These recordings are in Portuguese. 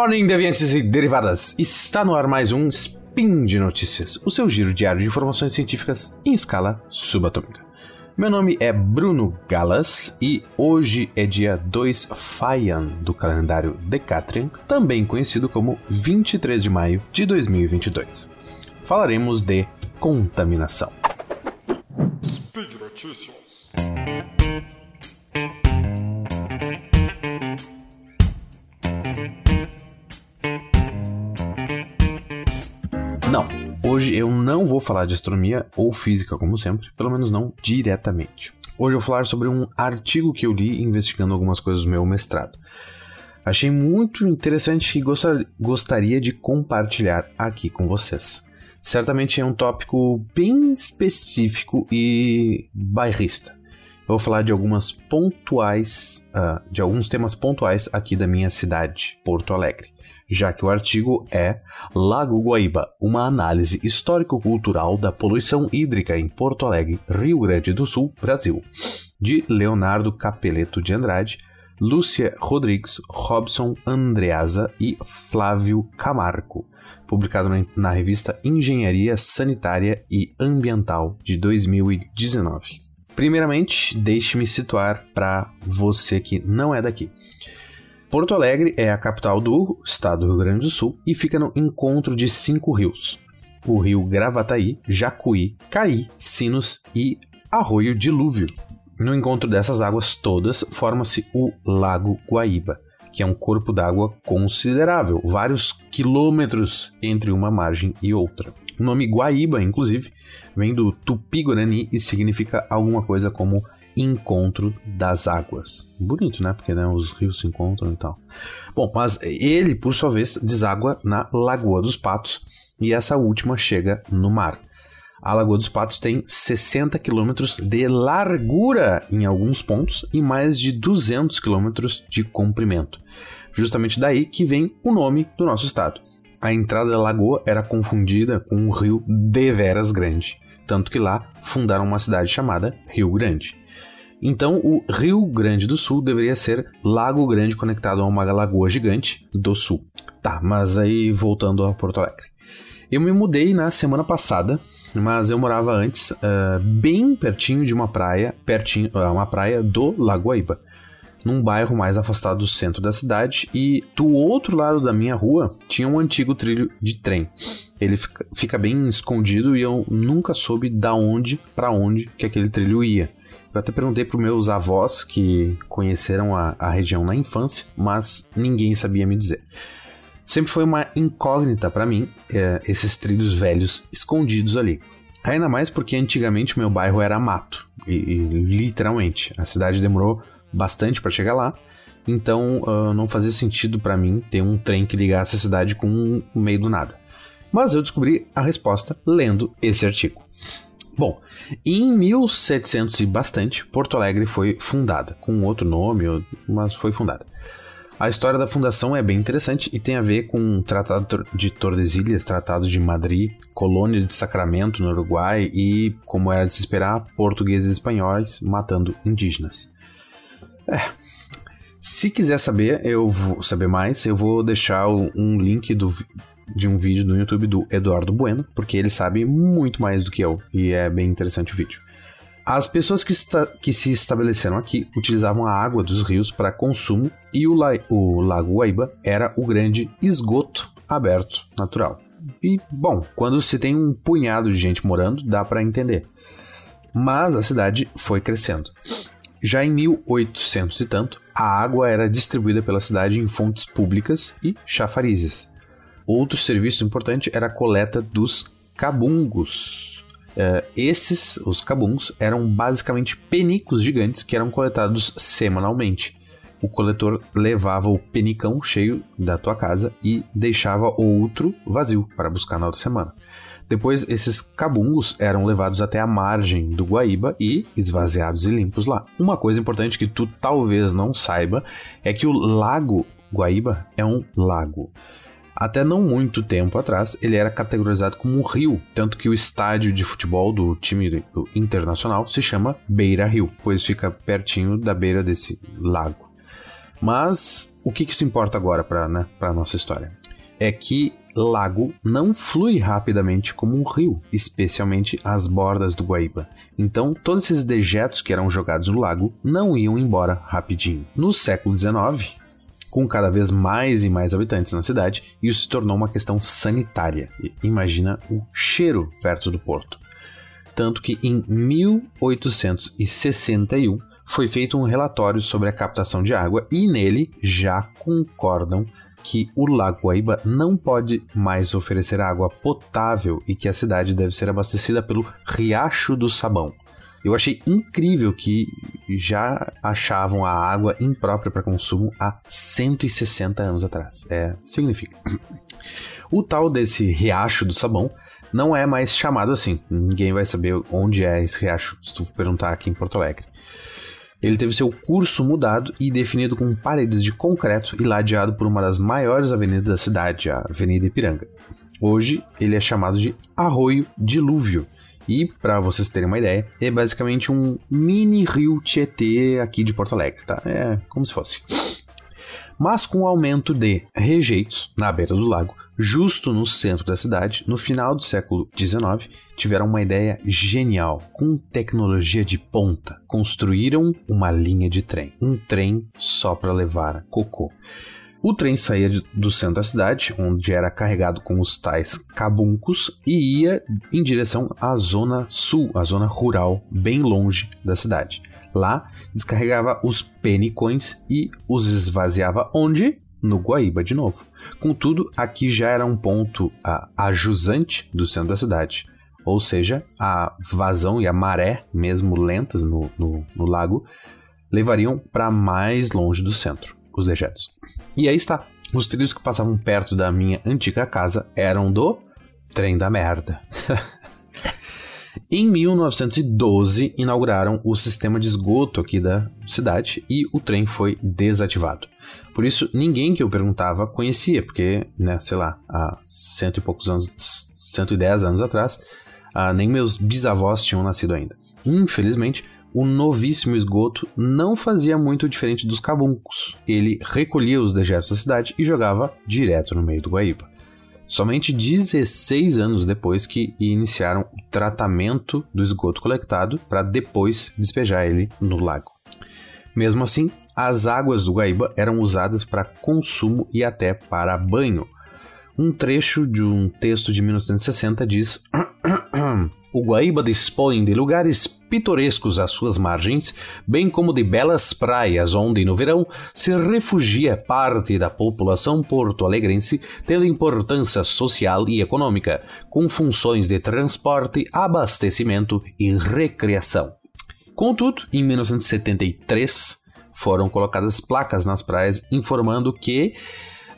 morning, deviantes e derivadas! Está no ar mais um Spin de Notícias, o seu giro diário de informações científicas em escala subatômica. Meu nome é Bruno Galas e hoje é dia 2 Faian do calendário Decatrian, também conhecido como 23 de maio de 2022. Falaremos de contaminação. Speed Notícias. Não, hoje eu não vou falar de astronomia ou física, como sempre, pelo menos não diretamente. Hoje eu vou falar sobre um artigo que eu li investigando algumas coisas do meu mestrado. Achei muito interessante e gostaria de compartilhar aqui com vocês. Certamente é um tópico bem específico e bairrista. Eu vou falar de algumas pontuais, uh, de alguns temas pontuais aqui da minha cidade, Porto Alegre já que o artigo é Lago Guaíba, uma análise histórico-cultural da poluição hídrica em Porto Alegre, Rio Grande do Sul, Brasil, de Leonardo Capeleto de Andrade, Lúcia Rodrigues, Robson Andreasa e Flávio Camargo, publicado na revista Engenharia Sanitária e Ambiental de 2019. Primeiramente, deixe-me situar para você que não é daqui. Porto Alegre é a capital do estado do Rio Grande do Sul e fica no encontro de cinco rios: o rio Gravataí, Jacuí, Caí, Sinos e Arroio Dilúvio. No encontro dessas águas todas, forma-se o Lago Guaíba, que é um corpo d'água considerável, vários quilômetros entre uma margem e outra. O nome Guaíba, inclusive, vem do tupi-guarani e significa alguma coisa como encontro das águas. Bonito, né? Porque né, os rios se encontram e tal. Bom, mas ele, por sua vez, deságua na Lagoa dos Patos e essa última chega no mar. A Lagoa dos Patos tem 60 quilômetros de largura em alguns pontos e mais de 200 quilômetros de comprimento. Justamente daí que vem o nome do nosso estado. A entrada da lagoa era confundida com um rio deveras grande, tanto que lá fundaram uma cidade chamada Rio Grande. Então, o Rio Grande do Sul deveria ser Lago Grande conectado a uma lagoa gigante do sul. Tá, mas aí voltando a Porto Alegre. Eu me mudei na semana passada, mas eu morava antes uh, bem pertinho de uma praia, pertinho, uh, uma praia do Lago Guaíba, num bairro mais afastado do centro da cidade e do outro lado da minha rua tinha um antigo trilho de trem. Ele fica, fica bem escondido e eu nunca soube da onde para onde que aquele trilho ia. Eu até perguntei para meus avós que conheceram a, a região na infância, mas ninguém sabia me dizer. Sempre foi uma incógnita para mim é, esses trilhos velhos escondidos ali. Ainda mais porque antigamente meu bairro era mato, e, e literalmente. A cidade demorou bastante para chegar lá, então uh, não fazia sentido para mim ter um trem que ligasse a cidade com o meio do nada. Mas eu descobri a resposta lendo esse artigo. Bom, em 1700 e bastante, Porto Alegre foi fundada, com outro nome, mas foi fundada. A história da fundação é bem interessante e tem a ver com o Tratado de Tordesilhas, Tratado de Madrid, Colônia de Sacramento no Uruguai e, como era de se esperar, portugueses e espanhóis matando indígenas. É. Se quiser saber, eu vou saber mais, eu vou deixar um link do, de um vídeo no YouTube do Eduardo Bueno, porque ele sabe muito mais do que eu e é bem interessante o vídeo. As pessoas que, que se estabeleceram aqui utilizavam a água dos rios para consumo e o, la o Lago Guaíba era o grande esgoto aberto natural. E, bom, quando se tem um punhado de gente morando, dá para entender. Mas a cidade foi crescendo. Já em 1800 e tanto, a água era distribuída pela cidade em fontes públicas e chafarizes. Outro serviço importante era a coleta dos cabungos. Uh, esses, os cabuns, eram basicamente penicos gigantes que eram coletados semanalmente. O coletor levava o penicão cheio da tua casa e deixava outro vazio para buscar na outra semana. Depois, esses cabungos eram levados até a margem do Guaíba e esvaziados e limpos lá. Uma coisa importante que tu talvez não saiba é que o lago Guaíba é um lago. Até não muito tempo atrás, ele era categorizado como um rio, tanto que o estádio de futebol do time do Internacional se chama Beira Rio, pois fica pertinho da beira desse lago. Mas o que, que isso importa agora para né, a nossa história? É que lago não flui rapidamente como um rio, especialmente as bordas do Guaíba. Então, todos esses dejetos que eram jogados no lago não iam embora rapidinho. No século XIX, com cada vez mais e mais habitantes na cidade, isso se tornou uma questão sanitária. Imagina o cheiro perto do porto. Tanto que em 1861 foi feito um relatório sobre a captação de água e nele já concordam que o Lago Guaíba não pode mais oferecer água potável e que a cidade deve ser abastecida pelo Riacho do Sabão. Eu achei incrível que já achavam a água imprópria para consumo há 160 anos atrás. É, significa. O tal desse Riacho do Sabão não é mais chamado assim. Ninguém vai saber onde é esse riacho se tu perguntar aqui em Porto Alegre. Ele teve seu curso mudado e definido com paredes de concreto e ladeado por uma das maiores avenidas da cidade, a Avenida Ipiranga. Hoje ele é chamado de Arroio Dilúvio. E, para vocês terem uma ideia, é basicamente um mini rio Tietê aqui de Porto Alegre, tá? É como se fosse. Mas com o aumento de rejeitos na beira do lago, justo no centro da cidade, no final do século XIX, tiveram uma ideia genial. Com tecnologia de ponta, construíram uma linha de trem. Um trem só para levar cocô. O trem saía do centro da cidade, onde era carregado com os tais cabuncos, e ia em direção à zona sul, a zona rural, bem longe da cidade. Lá, descarregava os penicões e os esvaziava onde? No Guaíba de novo. Contudo, aqui já era um ponto a, ajusante do centro da cidade. Ou seja, a vazão e a maré, mesmo lentas no, no, no lago, levariam para mais longe do centro os dejetos. E aí está. Os trilhos que passavam perto da minha antiga casa eram do trem da merda. Em 1912, inauguraram o sistema de esgoto aqui da cidade e o trem foi desativado. Por isso, ninguém que eu perguntava conhecia, porque, né, sei lá, há cento e poucos anos, 110 anos atrás, ah, nem meus bisavós tinham nascido ainda. Infelizmente, o novíssimo esgoto não fazia muito diferente dos cabuncos. Ele recolhia os dejetos da cidade e jogava direto no meio do Guaíba somente 16 anos depois que iniciaram o tratamento do esgoto coletado para depois despejar ele no lago. Mesmo assim, as águas do Guaíba eram usadas para consumo e até para banho. Um trecho de um texto de 1960 diz: O Guaíba dispõe de lugares pitorescos às suas margens, bem como de belas praias onde, no verão, se refugia parte da população porto-alegrense, tendo importância social e econômica, com funções de transporte, abastecimento e recreação. Contudo, em 1973, foram colocadas placas nas praias informando que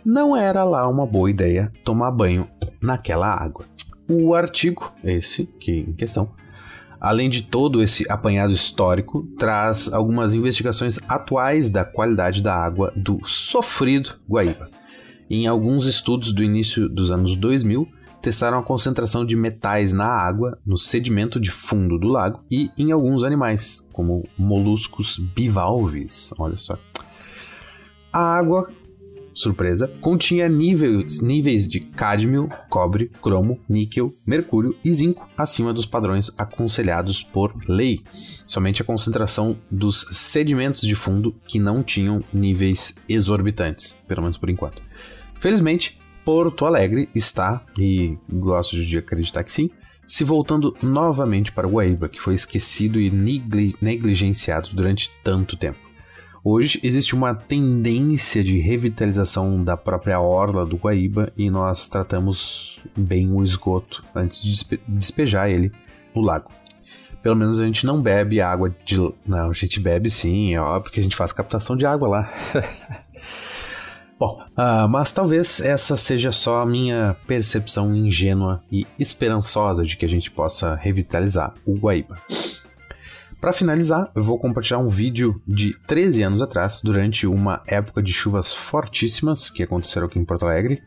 não era lá uma boa ideia tomar banho naquela água. O artigo, esse que em questão, além de todo esse apanhado histórico, traz algumas investigações atuais da qualidade da água do sofrido Guaíba. Em alguns estudos do início dos anos 2000, testaram a concentração de metais na água, no sedimento de fundo do lago e em alguns animais, como moluscos bivalves. Olha só. A água surpresa, continha níveis, níveis de cádmio, cobre, cromo, níquel, mercúrio e zinco acima dos padrões aconselhados por lei. Somente a concentração dos sedimentos de fundo que não tinham níveis exorbitantes, pelo menos por enquanto. Felizmente, Porto Alegre está, e gosto de acreditar que sim, se voltando novamente para Guaíba, que foi esquecido e negligenciado durante tanto tempo. Hoje existe uma tendência de revitalização da própria orla do Guaíba e nós tratamos bem o esgoto antes de despe despejar ele no lago. Pelo menos a gente não bebe água de. Não, a gente bebe sim, é óbvio que a gente faz captação de água lá. Bom, uh, mas talvez essa seja só a minha percepção ingênua e esperançosa de que a gente possa revitalizar o Guaíba. Para finalizar, eu vou compartilhar um vídeo de 13 anos atrás, durante uma época de chuvas fortíssimas que aconteceram aqui em Porto Alegre.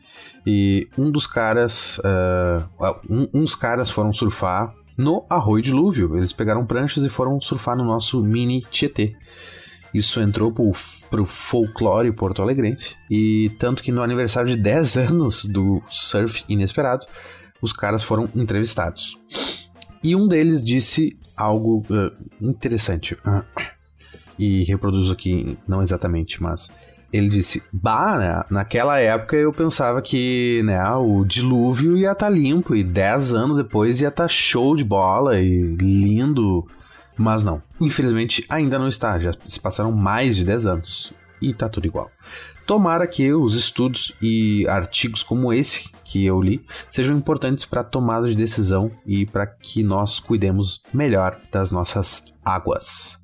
E um dos caras, uh, um, uns caras foram surfar no Arroio Dilúvio. Eles pegaram pranchas e foram surfar no nosso mini Tietê. Isso entrou pro, pro folclore porto-alegrense. E tanto que no aniversário de 10 anos do Surf Inesperado, os caras foram entrevistados. E um deles disse algo uh, interessante. Uh, e reproduzo aqui, não exatamente, mas ele disse: Bah, né? naquela época eu pensava que né, o dilúvio ia estar tá limpo e 10 anos depois ia estar tá show de bola e lindo. Mas não, infelizmente ainda não está, já se passaram mais de 10 anos e tá tudo igual. Tomara que os estudos e artigos como esse que eu li sejam importantes para a tomada de decisão e para que nós cuidemos melhor das nossas águas.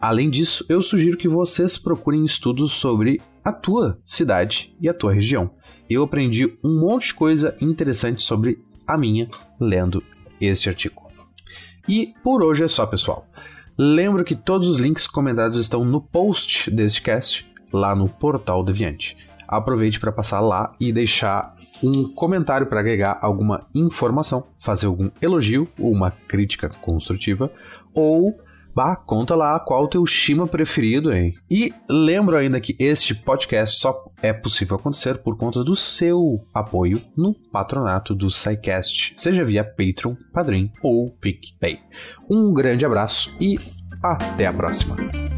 Além disso, eu sugiro que vocês procurem estudos sobre a tua cidade e a tua região. Eu aprendi um monte de coisa interessante sobre a minha lendo este artigo. E por hoje é só, pessoal. Lembro que todos os links comentados estão no post deste cast, lá no portal Deviante. Aproveite para passar lá e deixar um comentário para agregar alguma informação, fazer algum elogio ou uma crítica construtiva, ou Bah, conta lá qual o teu Shima preferido, hein? E lembro ainda que este podcast só é possível acontecer por conta do seu apoio no patronato do SciCast, seja via Patreon, Padrim ou PicPay. Um grande abraço e até a próxima!